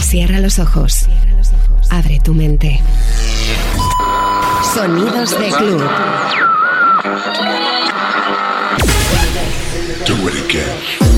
Cierra los ojos. Abre tu mente. Sonidos de club. Do it again.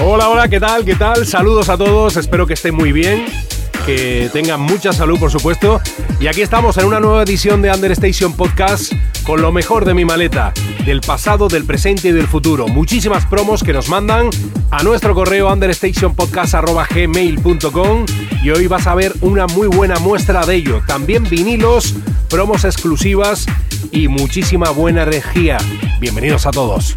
Hola, hola, ¿qué tal? ¿Qué tal? Saludos a todos, espero que estén muy bien, que tengan mucha salud, por supuesto. Y aquí estamos en una nueva edición de Understation Podcast con lo mejor de mi maleta, del pasado, del presente y del futuro. Muchísimas promos que nos mandan a nuestro correo understationpodcast.gmail.com y hoy vas a ver una muy buena muestra de ello. También vinilos, promos exclusivas y muchísima buena energía. Bienvenidos a todos.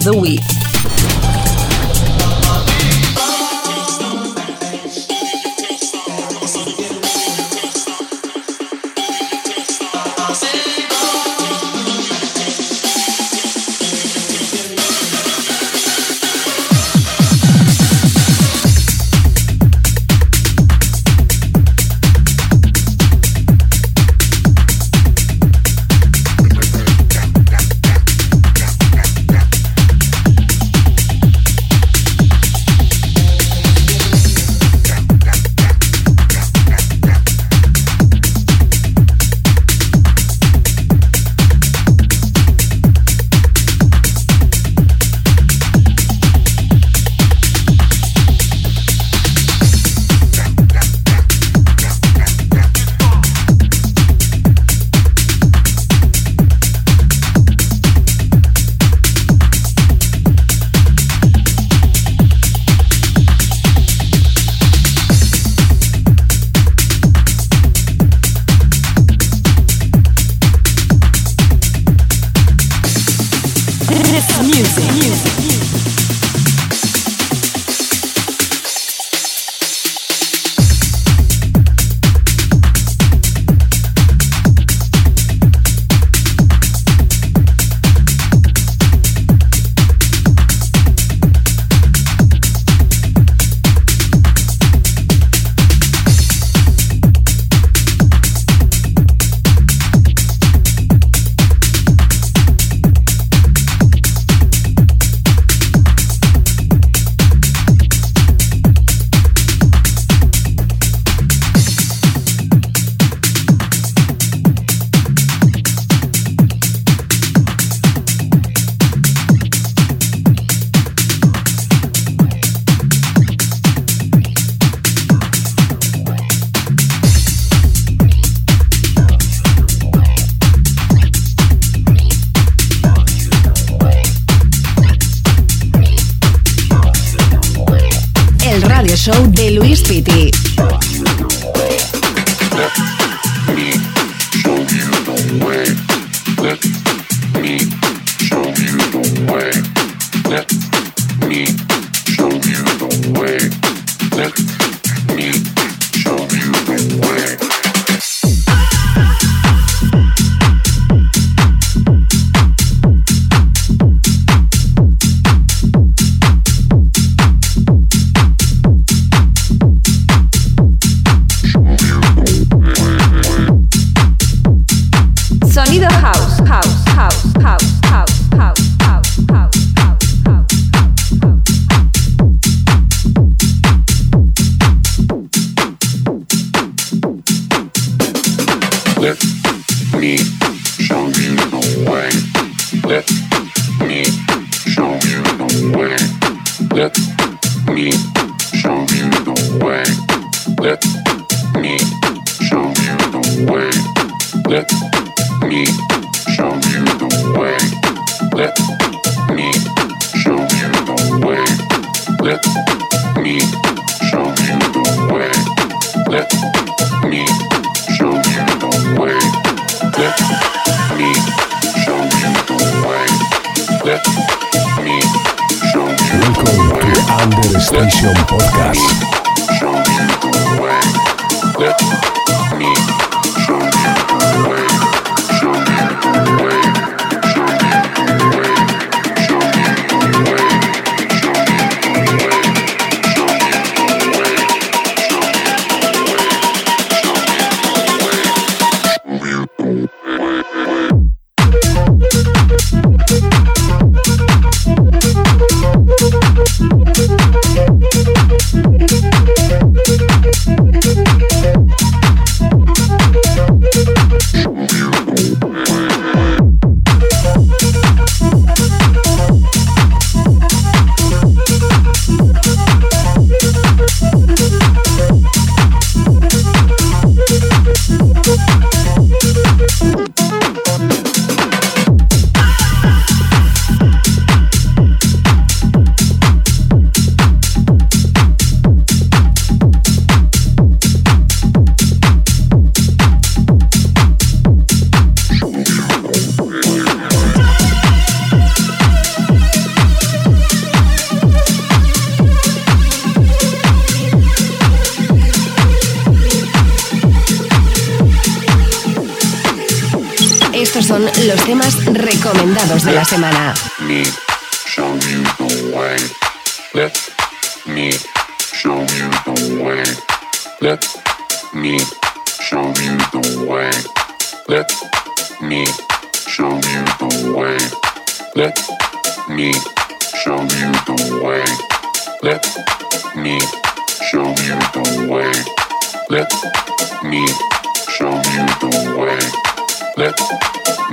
Of the week. Under Station Podcast. Show the way. Let me show you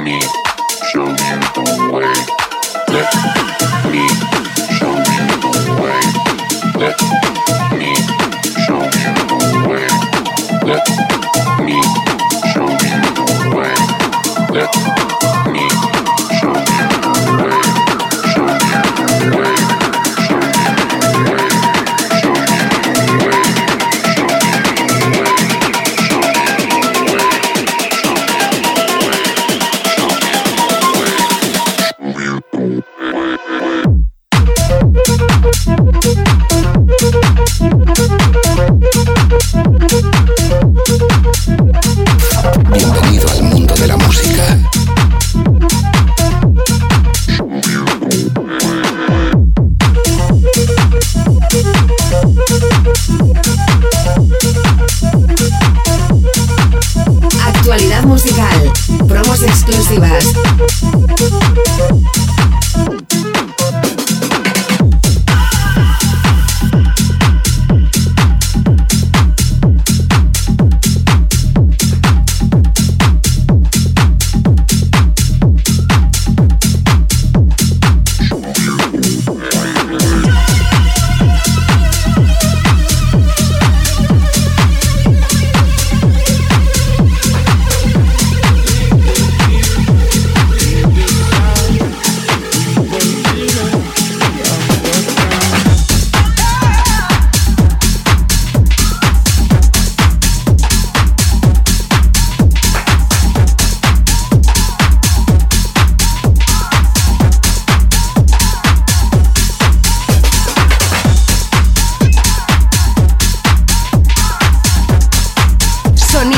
need.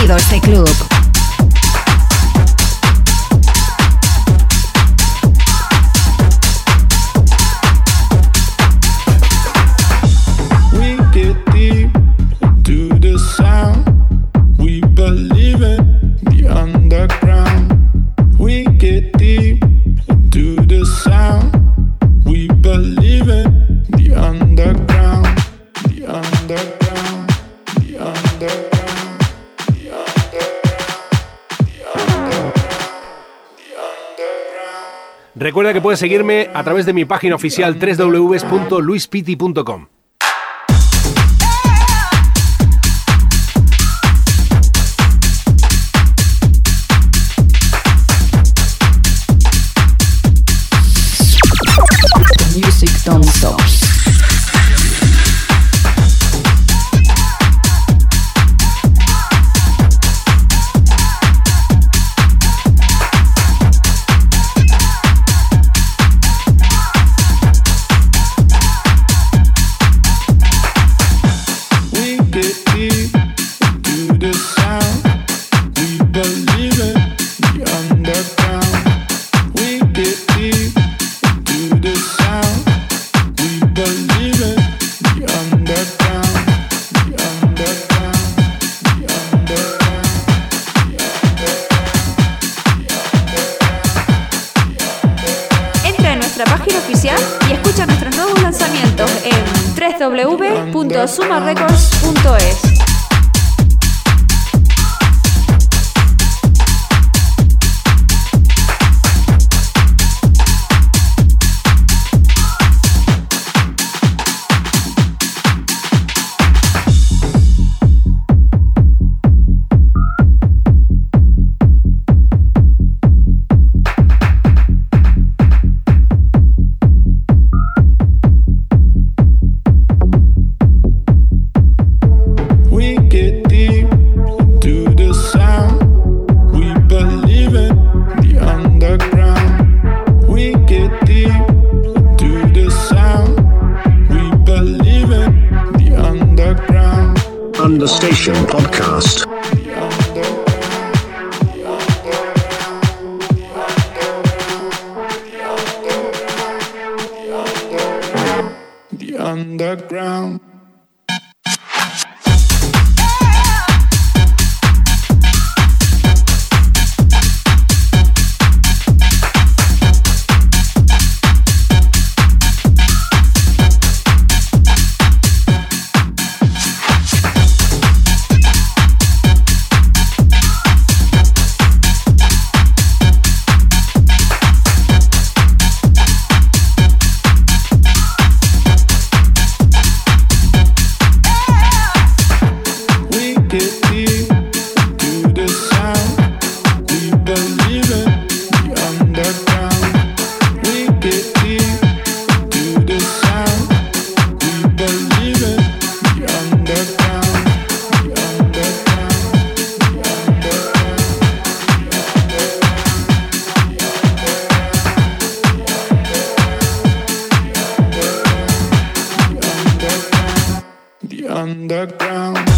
Dorsey Club. Que puedes seguirme a través de mi página oficial www.luispiti.com. One underground.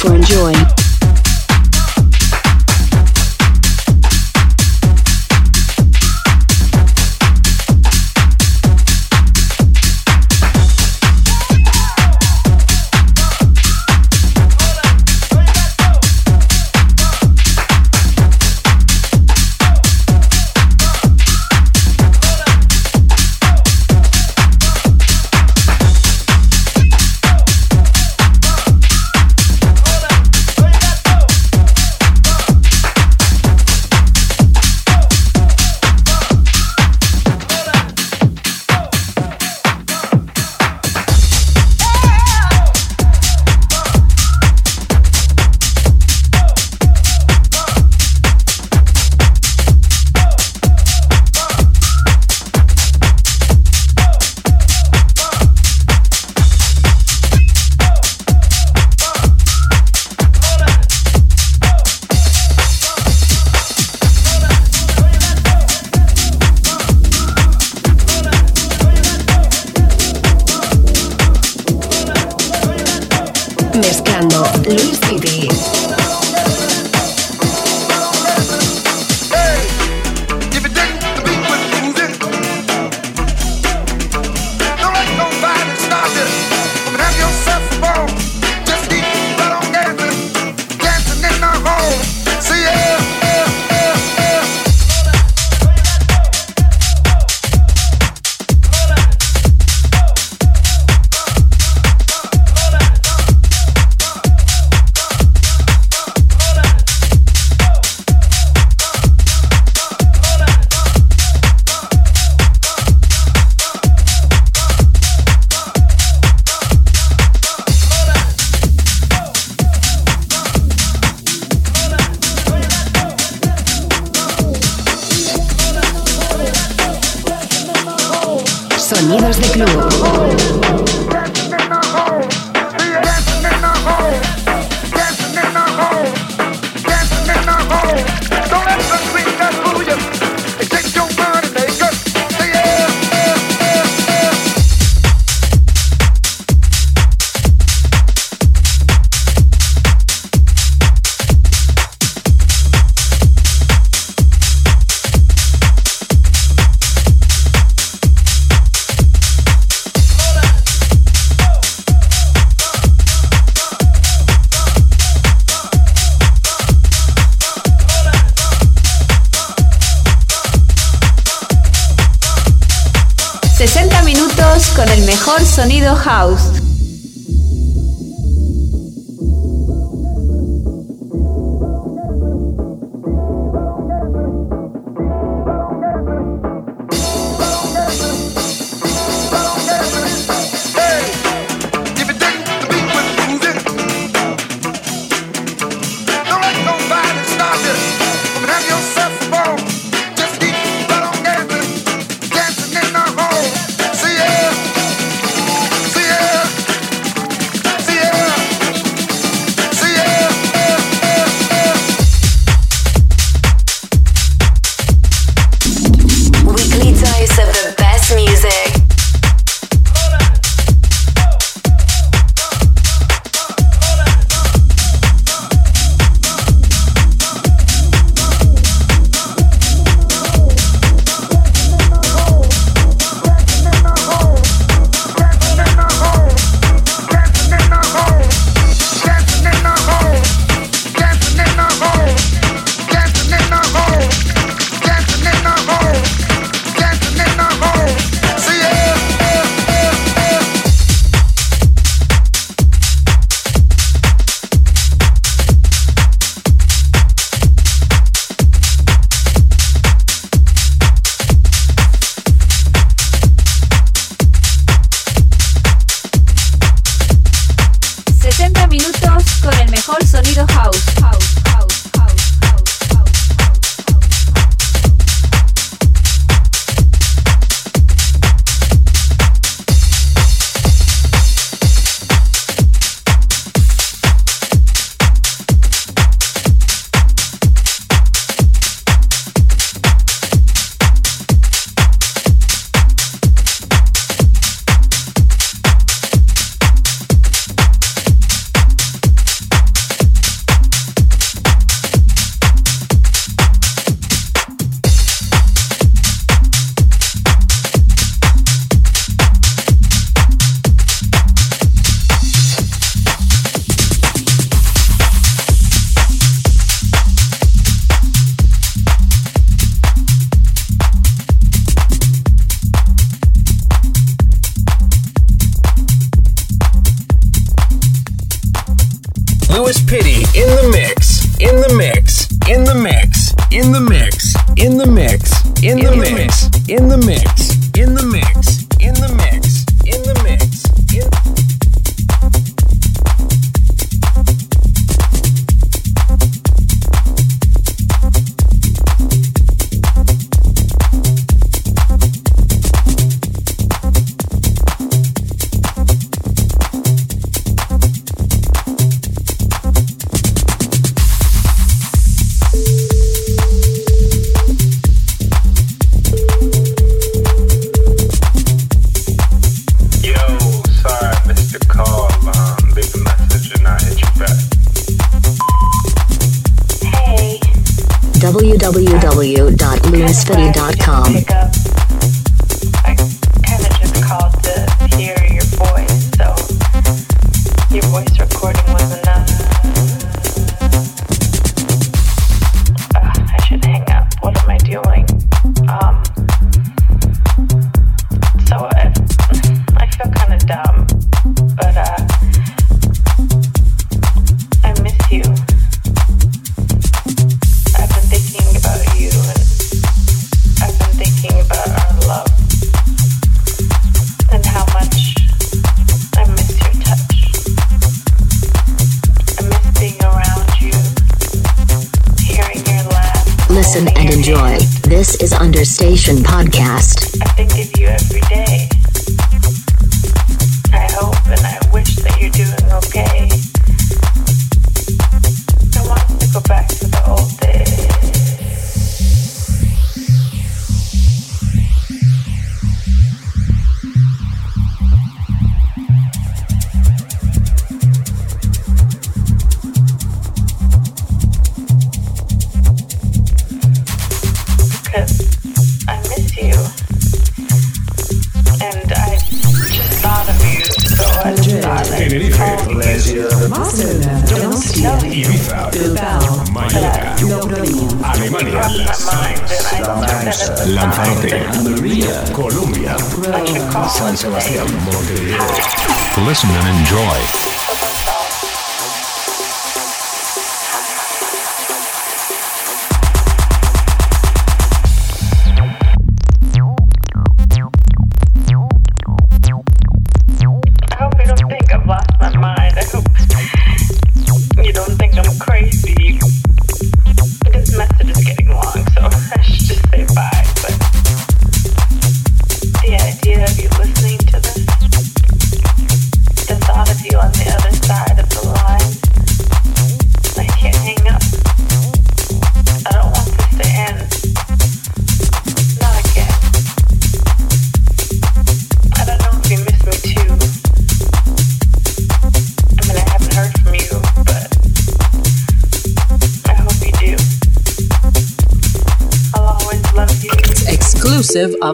for enjoying.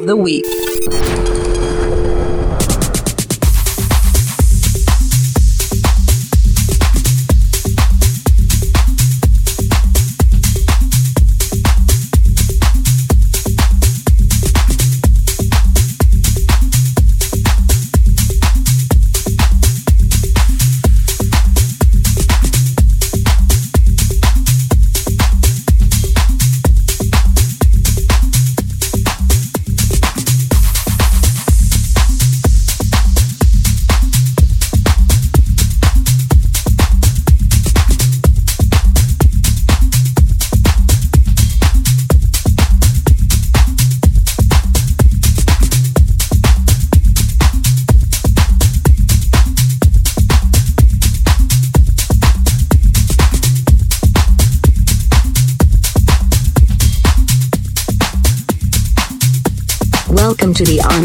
the week.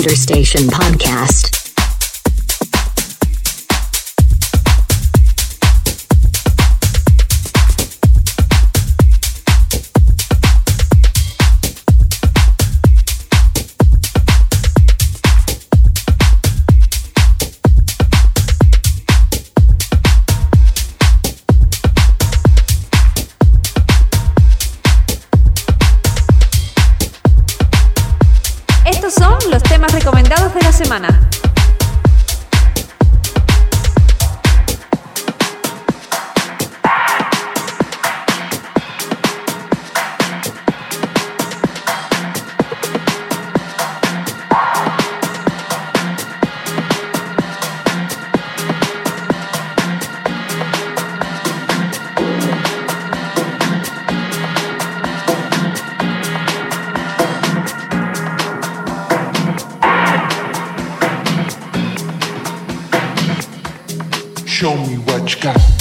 Understation Podcast. Show me what you got.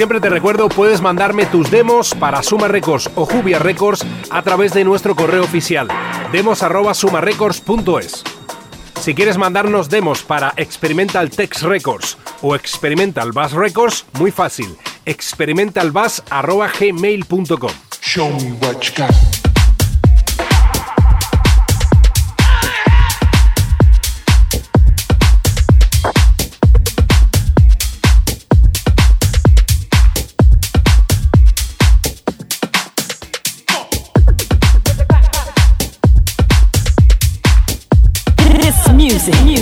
siempre te recuerdo, puedes mandarme tus demos para Suma Records o Jubia Records a través de nuestro correo oficial, demos.sumarecords.es. Si quieres mandarnos demos para Experimental Text Records o Experimental Bass Records, muy fácil, experimentalbass.gmail.com. Show me what. music.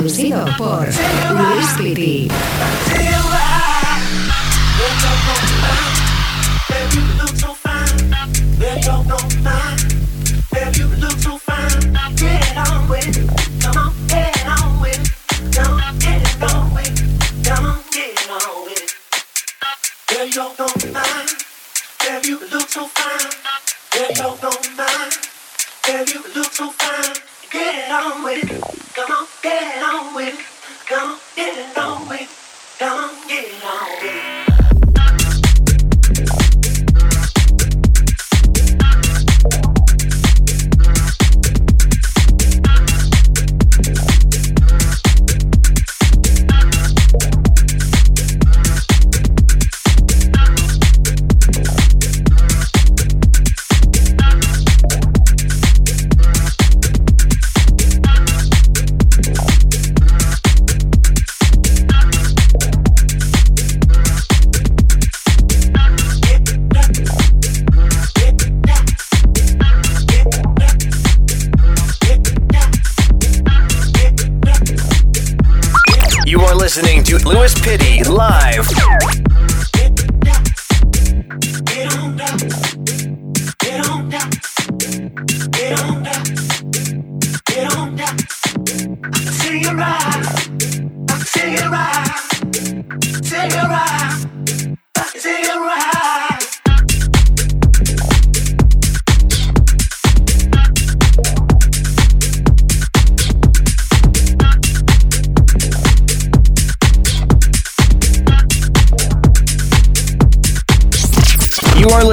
Producido por Luis Piti.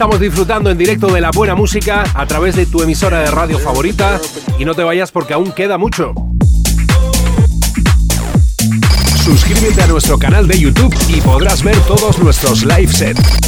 Estamos disfrutando en directo de la buena música a través de tu emisora de radio favorita y no te vayas porque aún queda mucho. Suscríbete a nuestro canal de YouTube y podrás ver todos nuestros live sets.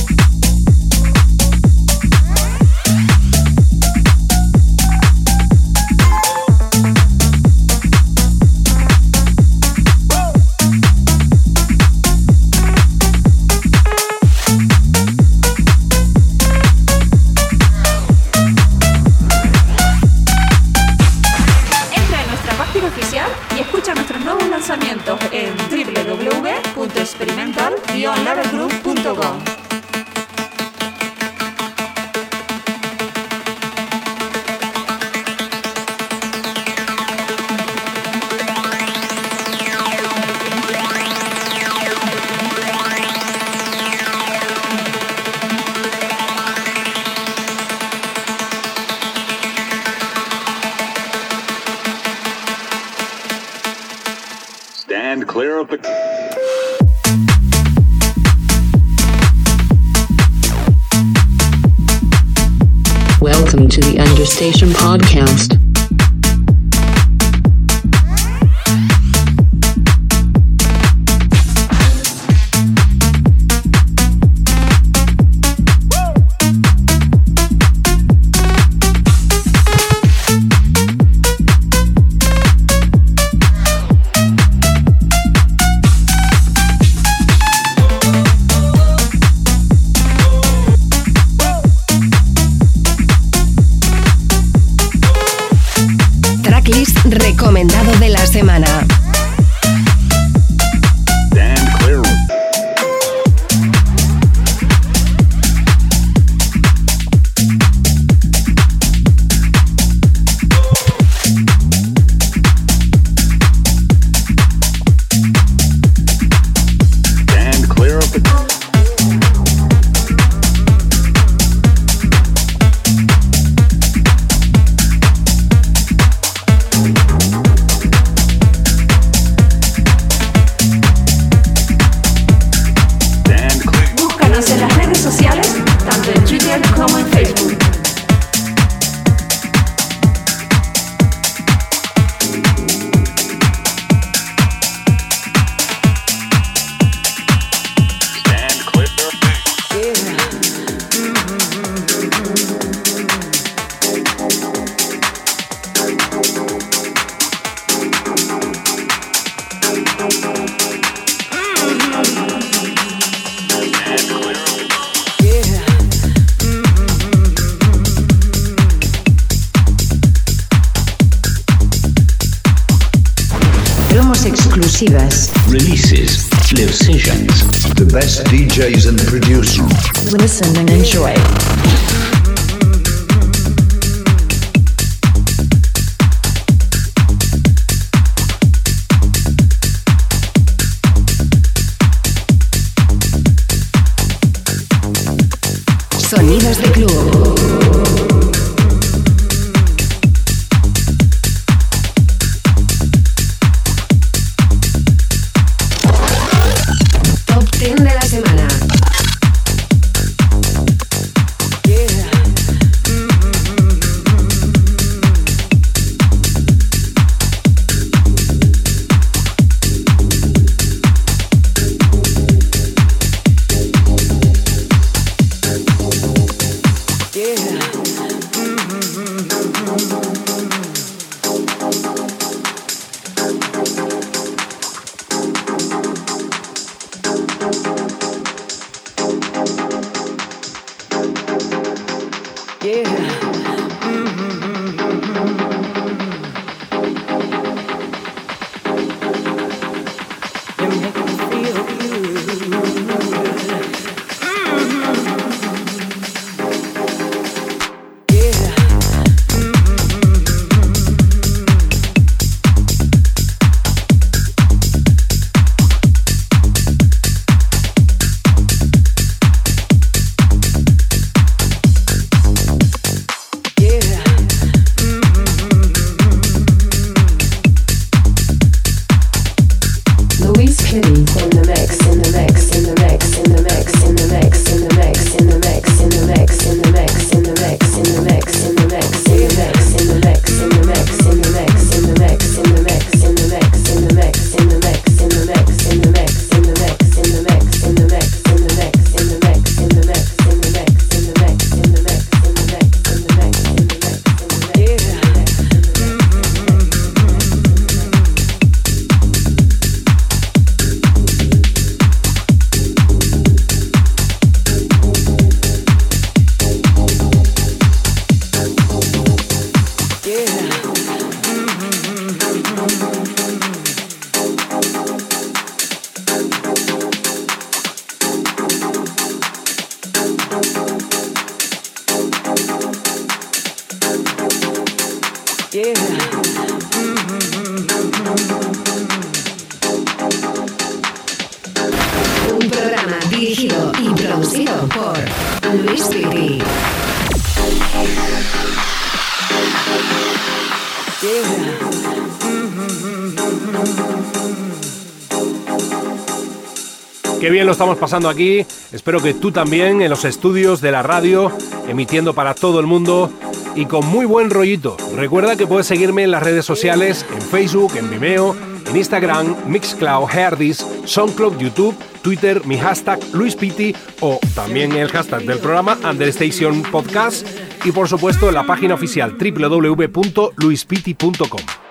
Estamos pasando aquí. Espero que tú también en los estudios de la radio, emitiendo para todo el mundo y con muy buen rollito. Recuerda que puedes seguirme en las redes sociales, en Facebook, en Vimeo, en Instagram, Mixcloud, Herdis, SoundCloud, YouTube, Twitter, mi hashtag LuisPiti o también el hashtag del programa Understation Podcast y por supuesto en la página oficial www.luispiti.com.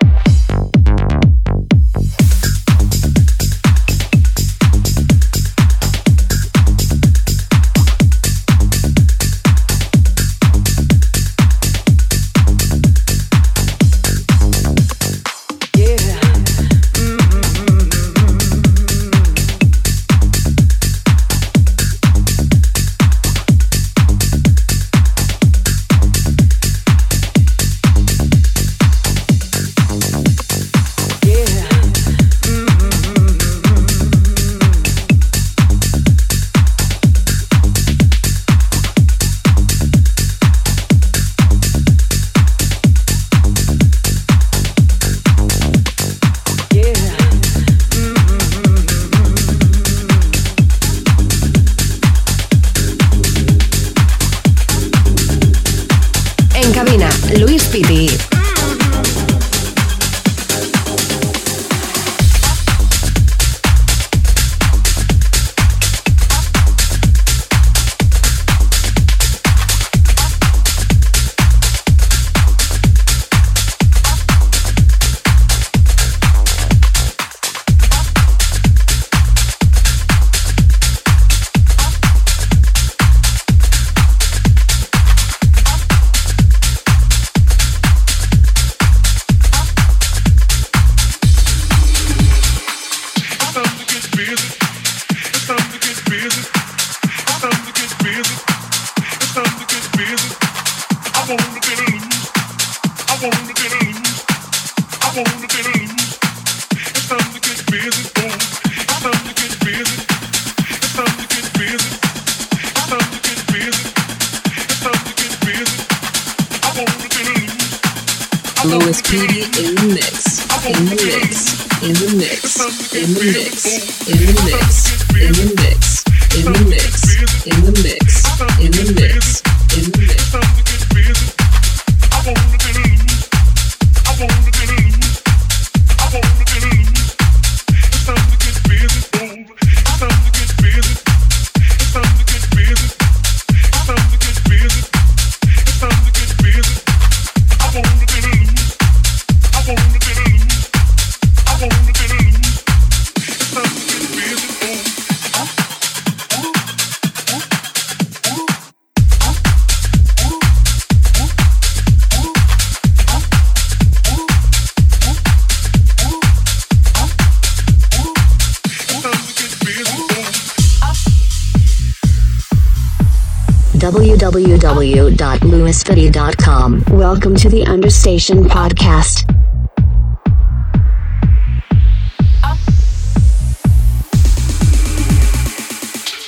www.lewisfitty.com. Welcome to the Understation Podcast.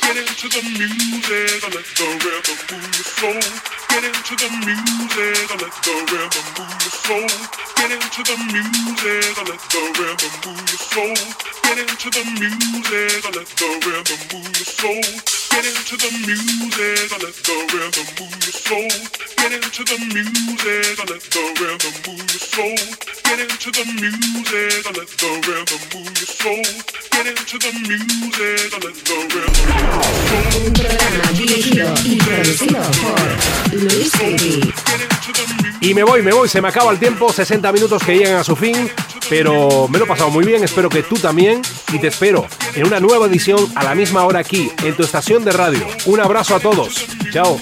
Get into the music, let the rhythm move your soul. Get into the music, let the rhythm move your soul. Get into the music, let the rhythm move your soul. Get into the music, let the rhythm move your soul. Get into the music, let the rhythm move your soul. Get into the music, let the rhythm move your soul. Get into the music, let the rhythm move your soul. Get into the music, let the rhythm Pitty. Y me voy, me voy, se me acaba el tiempo, 60 minutos que llegan a su fin, pero me lo he pasado muy bien, espero que tú también y te espero en una nueva edición a la misma hora aquí, en tu estación de radio. Un abrazo a todos, chao.